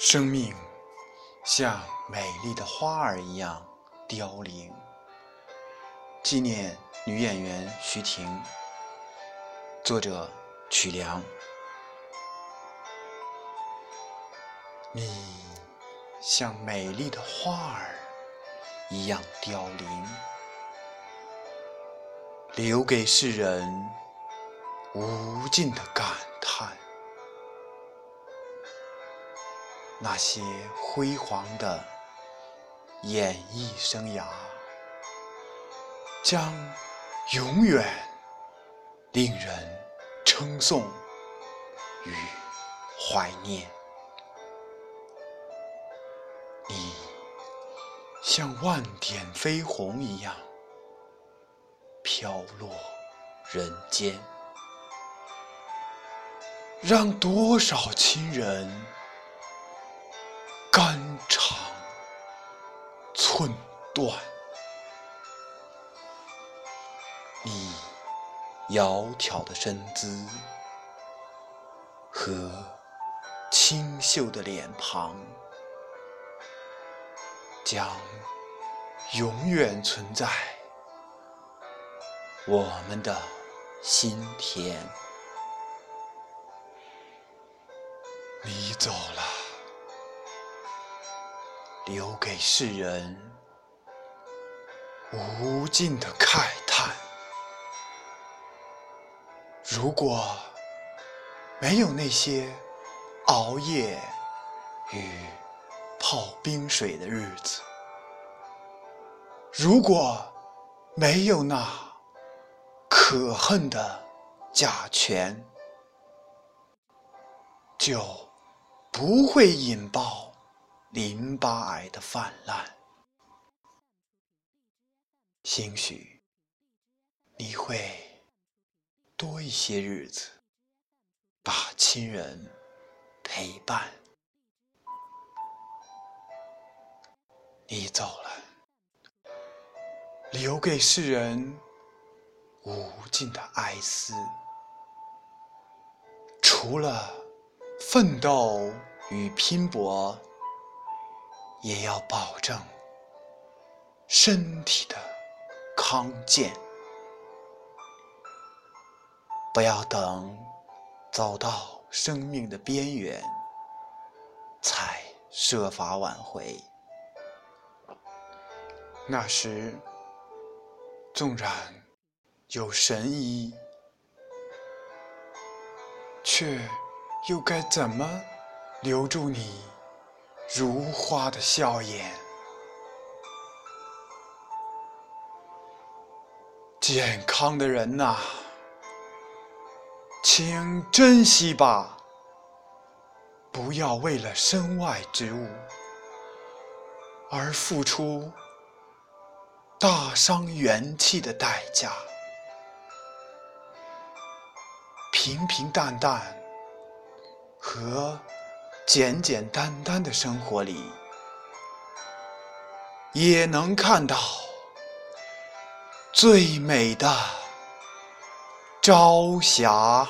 生命像美丽的花儿一样凋零。纪念女演员徐婷。作者曲梁。你像美丽的花儿一样凋零，留给世人无尽的感那些辉煌的演艺生涯，将永远令人称颂与怀念。你像万点飞鸿一样飘落人间，让多少亲人。寸断，你窈窕的身姿和清秀的脸庞，将永远存在我们的心田。你走了。留给世人无尽的慨叹。如果没有那些熬夜与泡冰水的日子，如果没有那可恨的甲醛，就不会引爆。淋巴癌的泛滥，兴许你会多一些日子把亲人陪伴。你走了，留给世人无尽的哀思。除了奋斗与拼搏。也要保证身体的康健，不要等走到生命的边缘才设法挽回。那时，纵然有神医，却又该怎么留住你？如花的笑颜，健康的人呐，请珍惜吧，不要为了身外之物而付出大伤元气的代价。平平淡淡和。简简单单的生活里，也能看到最美的朝霞。